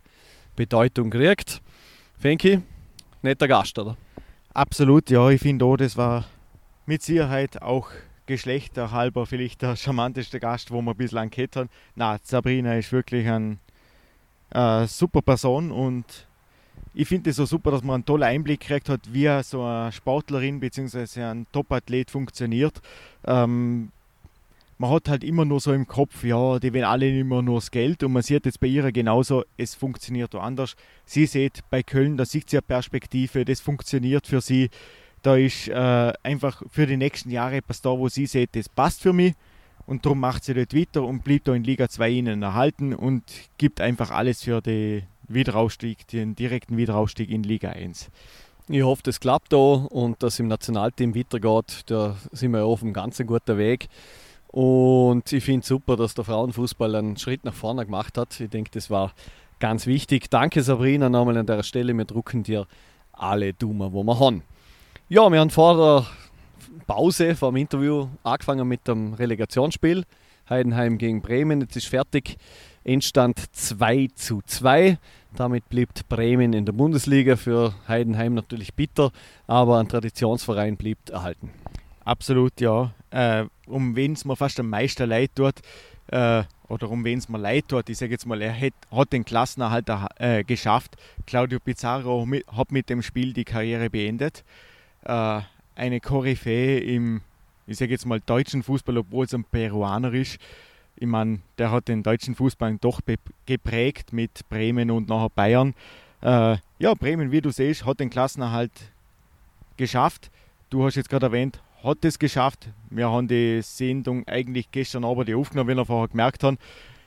Bedeutung kriegt. Fenki, netter Gast, oder? Absolut, ja. Ich finde auch, das war mit Sicherheit auch geschlechterhalber vielleicht der charmanteste Gast, wo wir bislang gehabt haben. Na, Sabrina ist wirklich eine äh, super Person und ich finde es so super, dass man einen tollen Einblick gekriegt hat, wie so eine Sportlerin bzw. ein Topathlet funktioniert. Ähm, man hat halt immer nur so im Kopf, ja, die wollen alle immer nur das Geld und man sieht jetzt bei ihr genauso, es funktioniert anders. Sie sieht bei Köln, da sieht sie eine Perspektive, das funktioniert für sie da ist äh, einfach für die nächsten Jahre etwas da, wo sie sieht, das passt für mich. Und darum macht sie dort weiter und bleibt da in Liga 2 ihnen erhalten und gibt einfach alles für den Wiederaufstieg, den direkten Wiederaufstieg in Liga 1. Ich hoffe, das klappt da und dass im Nationalteam weitergeht. Da sind wir auf einem ganz guten Weg. Und ich finde es super, dass der Frauenfußball einen Schritt nach vorne gemacht hat. Ich denke, das war ganz wichtig. Danke Sabrina nochmal an der Stelle. Wir drucken dir alle Daumen, wo wir haben. Ja, wir haben vor der Pause, vor dem Interview, angefangen mit dem Relegationsspiel. Heidenheim gegen Bremen, jetzt ist fertig. Endstand 2 zu 2. Damit bleibt Bremen in der Bundesliga. Für Heidenheim natürlich bitter, aber ein Traditionsverein bleibt erhalten. Absolut, ja. Äh, um wen es mir fast am meisten leid tut, äh, oder um wen es mir leid tut, ich sage jetzt mal, er hat, hat den Klassenerhalt äh, geschafft. Claudio Pizarro hat mit dem Spiel die Karriere beendet äh, eine Koryphäe im, ich sage jetzt mal, deutschen Fußball, obwohl es ein Peruaner ist. ich meine, der hat den deutschen Fußball doch geprägt mit Bremen und nachher Bayern. Äh, ja, Bremen, wie du siehst, hat den Klassenerhalt geschafft. Du hast jetzt gerade erwähnt, hat es geschafft. Wir haben die Sendung eigentlich gestern Abend aufgenommen, wenn wir vorher gemerkt haben.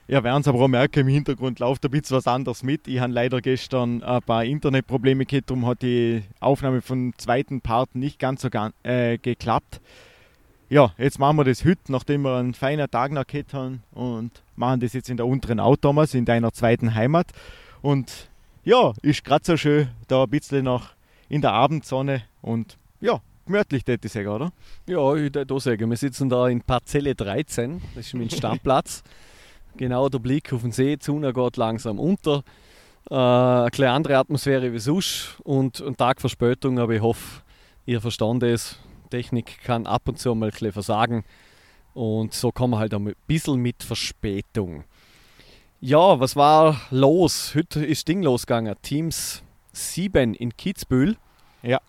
Ja, werden es aber auch merken, im Hintergrund läuft ein bisschen was anderes mit. Ich habe leider gestern ein paar Internetprobleme gehabt, darum hat die Aufnahme vom zweiten Part nicht ganz so äh, geklappt ja, jetzt machen wir das heute, nachdem wir einen feinen Tag nach gehabt haben und machen das jetzt in der unteren Au, in deiner zweiten Heimat. Und ja, ist gerade so schön, da ein bisschen noch in der Abendsonne und ja, gemütlich, hätte ich sagen, oder? Ja, ich würde sagen, wir sitzen da in Parzelle 13, das ist mein Stammplatz. genau der Blick auf den See, die Sonne geht langsam unter. Äh, eine kleine andere Atmosphäre wie sonst und ein Tag Verspätung, aber ich hoffe, ihr verstand es. Technik kann ab und zu mal ein versagen. Und so kommen wir halt ein bisschen mit Verspätung. Ja, was war los? Heute ist Ding losgegangen. Teams 7 in Kitzbühel. Ja.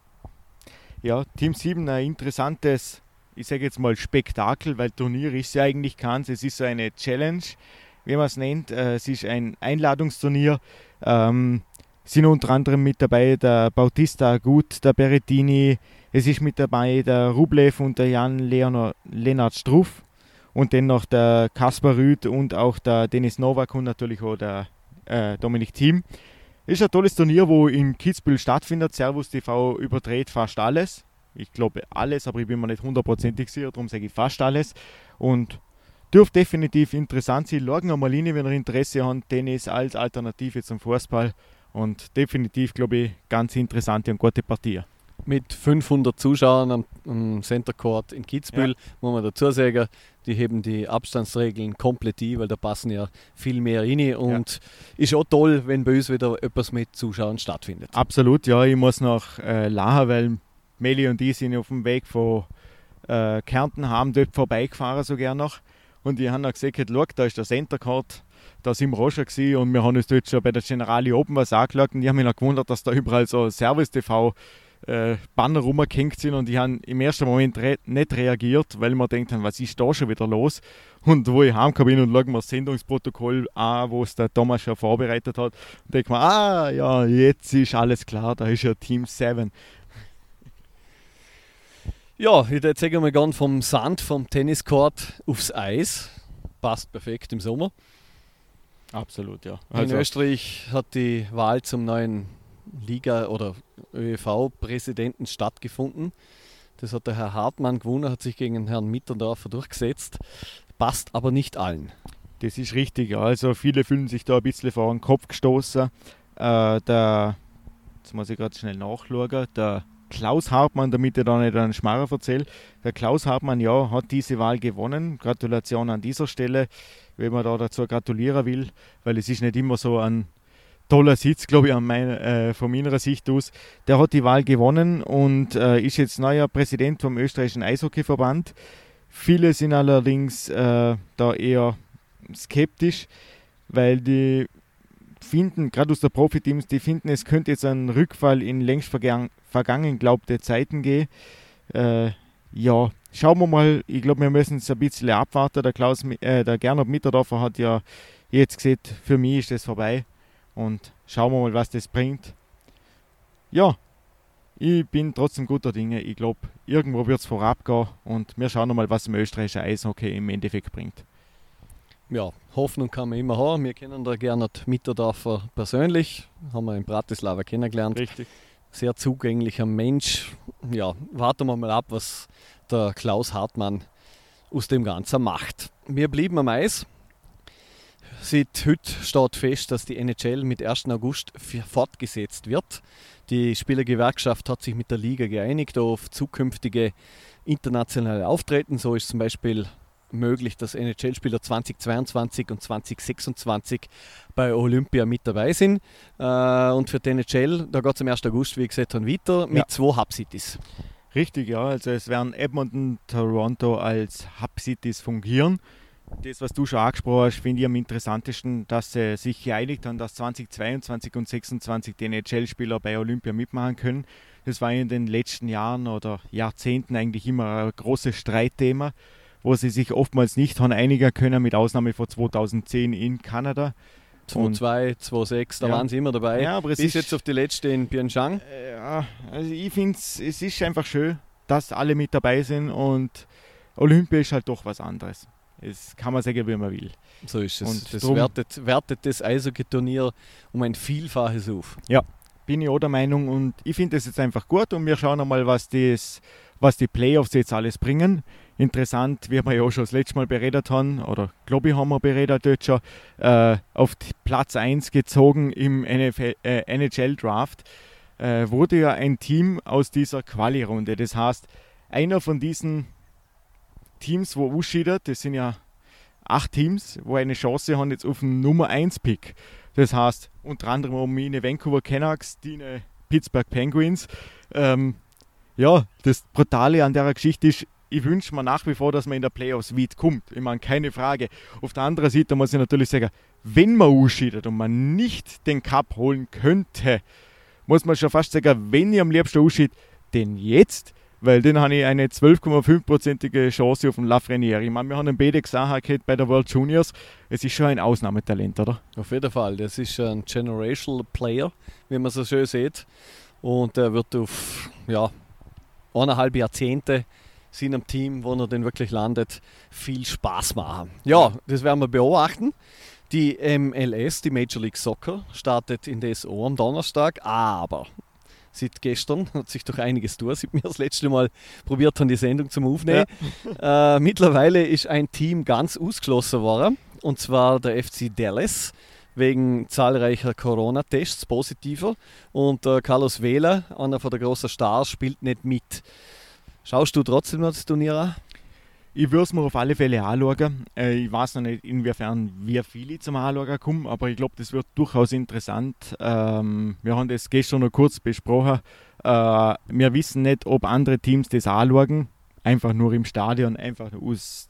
Ja, Team 7 ein interessantes, ich sage jetzt mal Spektakel, weil Turnier ist ja eigentlich keins. Es ist so eine Challenge, wie man es nennt. Äh, es ist ein Einladungsturnier. Ähm, sind unter anderem mit dabei der Bautista Gut, der Berettini, es ist mit dabei der Rublev und der Jan Leonard, Lennart Struff und dann noch der Kaspar Rüth und auch der Dennis Novak und natürlich auch der äh, Dominik Thiem. Ist ein tolles Turnier, wo in Kitzbühel stattfindet. Servus TV überdreht fast alles. Ich glaube alles, aber ich bin mir nicht hundertprozentig sicher, darum sage ich fast alles. Und dürfte definitiv interessant sein. Schauen wir mal rein, wenn ihr Interesse habt. Tennis als Alternative zum Fußball. Und definitiv, glaube ich, ganz interessante und gute Partie mit 500 Zuschauern am, am Center Court in Kitzbühel, ja. muss man dazu sagen, die heben die Abstandsregeln komplett ein, weil da passen ja viel mehr rein und ja. ist auch toll, wenn bei uns wieder etwas mit Zuschauern stattfindet. Absolut, ja, ich muss nach äh, Laha, weil Meli und ich sind auf dem Weg von äh, Kärnten, haben dort vorbeigefahren so gern noch und die haben dann gesagt, schau, da ist der Center Court da sind wir auch schon gewesen und wir haben uns dort schon bei der Generali Open was angeschaut und ich habe mich noch gewundert, dass da überall so Service TV äh, Banner rumgehängt sind und die haben im ersten Moment re nicht reagiert, weil man denkt, was ist da schon wieder los? Und wo ich heimgekommen bin und schaue mir das Sendungsprotokoll an, wo es der Thomas schon vorbereitet hat, denke mir, ah ja, jetzt ist alles klar, da ist ja Team 7. Ja, ich sagen, wir gehen vom Sand, vom Tenniscourt aufs Eis. Passt perfekt im Sommer. Absolut, ja. Also In Österreich hat die Wahl zum neuen Liga- oder ÖEV-Präsidenten stattgefunden. Das hat der Herr Hartmann gewonnen, hat sich gegen Herrn Mitterdorfer durchgesetzt. Passt aber nicht allen. Das ist richtig. Also viele fühlen sich da ein bisschen vor den Kopf gestoßen. Äh, der, jetzt muss ich gerade schnell nachschauen, der Klaus Hartmann, damit er da nicht einen Schmarrer erzählt. Der Klaus Hartmann, ja, hat diese Wahl gewonnen. Gratulation an dieser Stelle, wenn man da dazu gratulieren will, weil es ist nicht immer so ein toller Sitz, glaube ich, mein, äh, von meiner Sicht aus. Der hat die Wahl gewonnen und äh, ist jetzt neuer Präsident vom österreichischen Eishockeyverband. Viele sind allerdings äh, da eher skeptisch, weil die finden, gerade aus der Profiteams, die finden, es könnte jetzt ein Rückfall in längst vergangen, vergangen glaubte Zeiten gehen. Äh, ja, schauen wir mal. Ich glaube, wir müssen es ein bisschen abwarten. Der, Klaus, äh, der Gernot Mitterdorfer hat ja jetzt gesagt, für mich ist das vorbei. Und schauen wir mal, was das bringt. Ja, ich bin trotzdem guter Dinge. Ich glaube, irgendwo wird es vorab gehen und wir schauen mal, was im österreichischen Eishockey im Endeffekt bringt. Ja, Hoffnung kann man immer haben. Wir kennen da Gernot Mitterdorfer persönlich, haben wir in Bratislava kennengelernt. Richtig. Sehr zugänglicher Mensch. Ja, warten wir mal ab, was der Klaus Hartmann aus dem Ganzen macht. Wir blieben am Eis. Seit heute steht fest, dass die NHL mit 1. August fortgesetzt wird. Die Spielergewerkschaft hat sich mit der Liga geeinigt auf zukünftige internationale Auftreten. So ist zum Beispiel möglich, dass NHL-Spieler 2022 und 2026 bei Olympia mit dabei sind. Äh, und für die NHL, da geht es am 1. August, wie gesagt, dann weiter mit ja. zwei Hub-Cities. Richtig, ja. Also es werden Edmonton, und Toronto als Hub-Cities fungieren das, was du schon angesprochen hast, finde ich am interessantesten, dass sie sich geeinigt haben, dass 2022 und 2026 die NHL-Spieler bei Olympia mitmachen können. Das war in den letzten Jahren oder Jahrzehnten eigentlich immer ein großes Streitthema. Wo sie sich oftmals nicht haben einigen können, mit Ausnahme von 2010 in Kanada. 2-2, 2-6, da Ja. waren sie immer dabei. Ja, aber es Bis ist- jetzt auf die letzte in Pyeongchang. Ja, also ich finde es ist einfach schön, dass alle mit dabei sind und Olympia ist halt doch was anderes. Es kann man sagen, wie man will. So ist es. Und das drum- wertet, wertet das Eishockey-Turnier um ein Vielfaches auf. Bin ich auch der Meinung und ich finde das jetzt einfach gut und wir schauen einmal, was, das, was die Playoffs jetzt alles bringen. Interessant, wie wir ja auch schon das letzte Mal beredet haben, oder glaube ich, haben wir beredet dort schon, äh, auf Platz 1 gezogen im äh, NHL-Draft, äh, wurde ja ein Team aus dieser Quali-Runde. Das heißt, einer von diesen Teams, wo ausscheidet, das sind ja acht Teams, wo eine Chance haben jetzt auf den Nummer 1-Pick. Das heißt, unter anderem um meine Vancouver Canucks, die Pittsburgh Penguins. Ähm, ja, das Brutale an der Geschichte ist, ich wünsche mir nach wie vor, dass man in der Playoffs weit kommt. Ich meine, keine Frage. Auf der anderen Seite muss ich natürlich sagen, wenn man ausscheidet und man nicht den Cup holen könnte, muss man schon fast sagen, wenn ich am liebsten ausscheidet, denn jetzt, weil dann habe ich eine 12,5-prozentige Chance auf den Lafreniere. Ich meine, wir haben den gesehen gehabt bei der World Juniors. Es ist schon ein Ausnahmetalent, oder? Auf jeden Fall. Das ist ein Generational Player, wie man so schön sieht. Und er wird auf ja, eineinhalb Jahrzehnte seinem Team, wo er denn wirklich landet, viel Spaß machen. Ja, das werden wir beobachten. Die MLS, die Major League Soccer, startet in DSO am Donnerstag, aber seit gestern hat sich doch einiges durch, seit wir das letzte Mal probiert haben, die Sendung zum Aufnehmen. Äh, mittlerweile ist ein Team ganz ausgeschlossen worden, und zwar der FC Dallas wegen zahlreicher Corona-Tests positiver. Und äh, Carlos Vela, einer von der großen Stars, spielt nicht mit. Schaust du trotzdem noch das Turnier an? Ich würde es mir auf alle Fälle anschauen. Äh, ich weiß noch nicht, inwiefern wie viele zum Anschauen kommen, aber ich glaube, das wird durchaus interessant. Ähm, wir haben das gestern noch kurz besprochen. Äh, wir wissen nicht, ob andere Teams das anschauen. Einfach nur im Stadion, einfach aus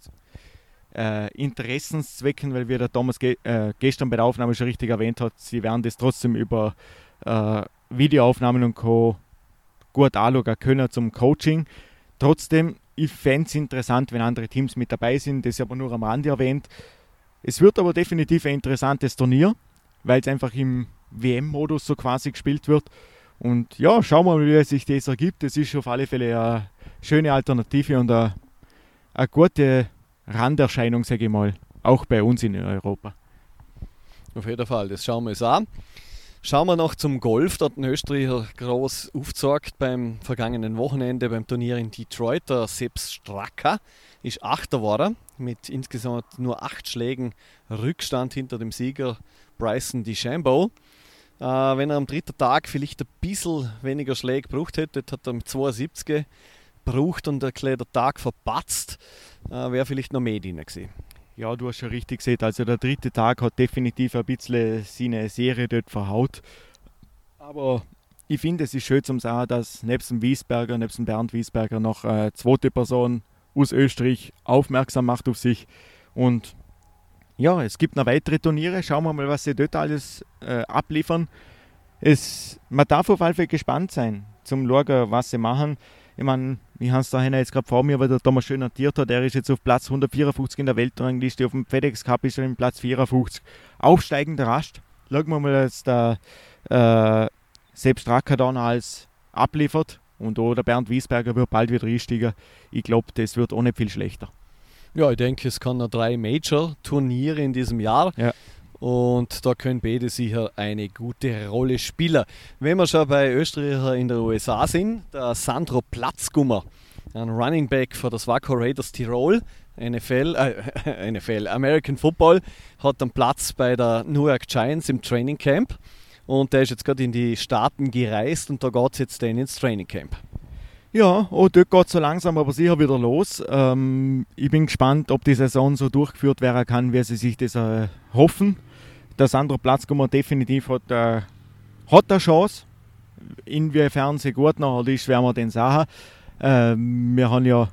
äh, Interessenszwecken, weil wie der Thomas ge gestern bei der Aufnahme schon richtig erwähnt hat, sie werden das trotzdem über Videoaufnahmen und Co. gut anschauen können zum Coaching. Trotzdem, ich fände es interessant, wenn andere Teams mit dabei sind, das ist aber nur am Rande erwähnt. Es wird aber definitiv ein interessantes Turnier, weil es einfach im WM-Modus so quasi gespielt wird. Und ja, schauen wir mal, wie sich das ergibt. Es ist auf alle Fälle eine schöne Alternative und eine, eine gute Randerscheinung, sage ich mal, auch bei uns in Europa. Auf jeden Fall, das schauen wir uns an. Schauen wir noch zum Golf. Hat ein Österreicher groß aufgezeigt beim vergangenen Wochenende beim Turnier in Detroit. Der Sepp Straka ist Achter geworden mit insgesamt nur acht Schlägen Rückstand hinter dem Sieger Bryson DeChambeau. Äh, wenn er am dritten Tag vielleicht ein bisschen weniger Schläge gebraucht hätte, hat er mit 72 gebraucht und der der Tag verpatzt, äh, wäre vielleicht noch mehr drin gewesen. Ja, du hast schon richtig gesehen. Also der dritte Tag hat definitiv ein bisschen seine Serie dort verhaut. Aber ich finde, es ist schön zu sagen, dass nebst dem Wiesberger, nebst dem Bernd Wiesberger noch eine zweite Person aus Österreich aufmerksam macht auf sich. Und ja, es gibt noch weitere Turniere. Schauen wir mal, was sie dort alles äh, abliefern. Es, man darf auf alle Fälle gespannt sein, zum schauen, was sie machen. Ich meine, ich habe es da jetzt gerade vor mir, weil der Thomas schön notiert hat, er ist jetzt auf Platz 154 in der Weltrangliste, auf dem FedEx Cup ist er im Platz 54. Aufsteigender Rast. Schauen wir mal, dass der äh, Sepp Stracker dann als abliefert und auch der Bernd Wiesberger wird bald wieder einsteigen. Ich glaube, das wird auch nicht viel schlechter. Ja, ich denke, es kann noch drei Major-Turniere in diesem Jahr. Ja. Und da können beide sicher eine gute Rolle spielen. Wenn wir schon bei Österreicher in der USA sind, der Sandro Platzgummer, ein Running Back für das Waco Raiders Tirol, NFL, äh, NFL, American Football, hat einen Platz bei der New York Giants im Training Camp. Und der ist jetzt gerade in die Staaten gereist und da geht es jetzt dann ins Training Camp. Ja, oh, dort geht es so langsam aber sicher wieder los. Ähm, ich bin gespannt, ob die Saison so durchgeführt werden kann, wie sie sich das äh, hoffen. Der Sandro Platzgummer definitiv hat, äh, hat eine Chance. Inwiefern sie gut noch ist, werden wir dann sagen. Ähm, wir haben ja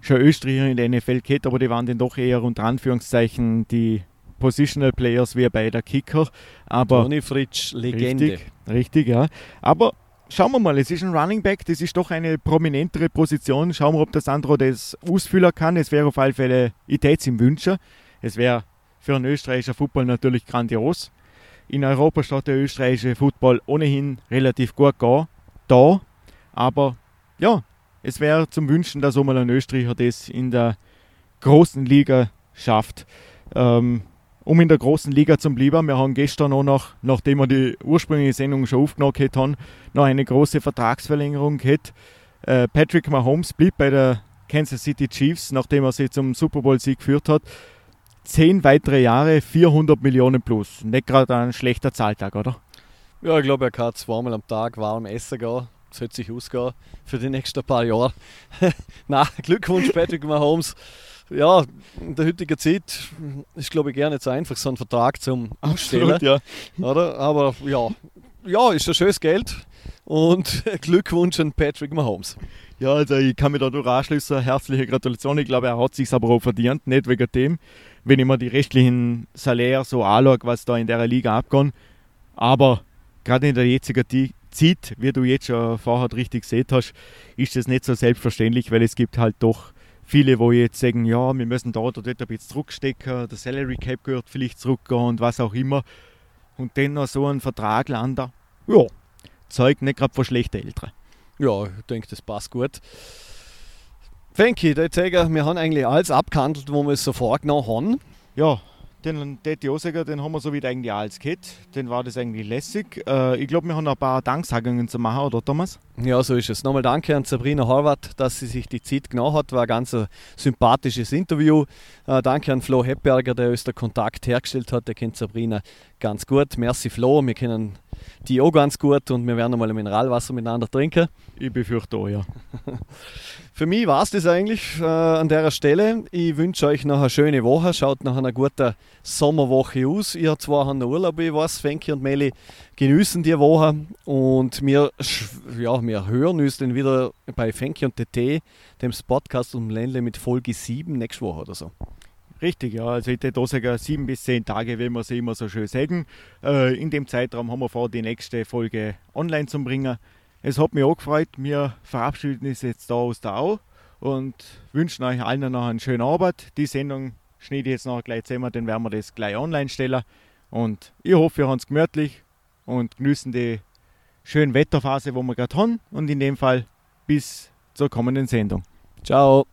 schon Österreicher in der NFL gehabt, aber die waren dann doch eher unter Anführungszeichen die Positional Players wie bei der Kicker. Aber Toni Fritsch, Legende. Richtig, richtig, ja. Aber schauen wir mal, es ist ein Running Back, das ist doch eine prominentere Position. Schauen wir, ob der Sandro das ausfüllen kann. Es wäre auf alle Fälle, ich täte es ihm wünschen. Es wäre für einen österreichischen Football natürlich grandios. In Europa steht der österreichische Football ohnehin relativ gut da. Aber ja, es wäre zum Wünschen, dass auch mal ein Österreicher das in der großen Liga schafft. Ähm, um in der großen Liga zu bleiben, wir haben gestern auch noch, nachdem wir die ursprüngliche Sendung schon aufgenommen haben, noch eine große Vertragsverlängerung gehabt. Äh, Patrick Mahomes blieb bei der Kansas City Chiefs, nachdem er sie zum Super Bowl-Sieg geführt hat. Zehn weitere Jahre, 400 Millionen plus. Nicht gerade ein schlechter Zahltag, oder? Ja, ich glaube, er kann zweimal am Tag warm essen gehen. Das hört sich ausgehen für die nächsten paar Jahre. Na, Glückwunsch, Patrick Mahomes. Ja, in der heutigen Zeit ist, glaube ich, gerne nicht so einfach, so einen Vertrag zum Abstellen. ja. Oder? Aber ja, ja, ist ein schönes Geld. Und Glückwunsch an Patrick Mahomes. Ja, also ich kann mich da nur anschließen. Herzliche Gratulation. Ich glaube, er hat sich aber auch verdient, nicht wegen dem. Wenn ich mir die restlichen Saläre so anschaue, was da in der Liga abgeht. Aber gerade in der jetzigen Zeit, wie du jetzt schon vorher richtig gesehen hast, ist das nicht so selbstverständlich, weil es gibt halt doch viele, wo jetzt sagen, ja, wir müssen da oder dort ein bisschen zurückstecken, der Salary Cap gehört vielleicht zurückgehen und was auch immer. Und dann noch so ein Vertrag landen, ja, zeugt nicht gerade von schlechten Eltern. Ja, ich denke, das passt gut. Fenki, ich sagen, wir haben eigentlich alles abgehandelt, wo wir es so vorgenommen haben. Ja, den Tät sagen, den haben wir so wieder eigentlich alles gehabt. Den war das eigentlich lässig. Äh, ich glaube, wir haben noch ein paar Danksagungen zu machen, oder Thomas? Ja, so ist es. Nochmal danke an Sabrina Horvath, dass sie sich die Zeit genommen hat. War ein ganz sympathisches Interview. Äh, danke an Flo Heppberger, der uns den Kontakt hergestellt hat. Der kennt Sabrina ganz gut. Merci Flo, wir kennen die auch ganz gut und wir werden mal ein Mineralwasser miteinander trinken. Ich befürchte auch, ja. Für mich war es das eigentlich äh, an der Stelle. Ich wünsche euch noch eine schöne Woche. Schaut nach einer guten Sommerwoche aus. Ihr zwei haben Urlaub, ich weiß, Fenki und Meli genießen die Woche. Und wir, ja, wir hören uns dann wieder bei Fenki und TT, dem Podcast um Ländle mit Folge 7 nächste Woche oder so. Richtig, ja. Also ich würde sagen, sieben bis zehn Tage, wenn wir sie immer so schön sagen. Äh, in dem Zeitraum haben wir vor, die nächste Folge online zu bringen. Es hat mich auch gefreut. Wir verabschieden uns jetzt da aus der Au und wünschen euch allen noch einen schönen Abend. Die Sendung schneide ich jetzt noch gleich zusammen, dann werden wir das gleich online stellen. Und ich hoffe, ihr habt es gemütlich und genießen die schöne Wetterphase, wo wir gerade haben. Und in dem Fall bis zur kommenden Sendung. Ciao.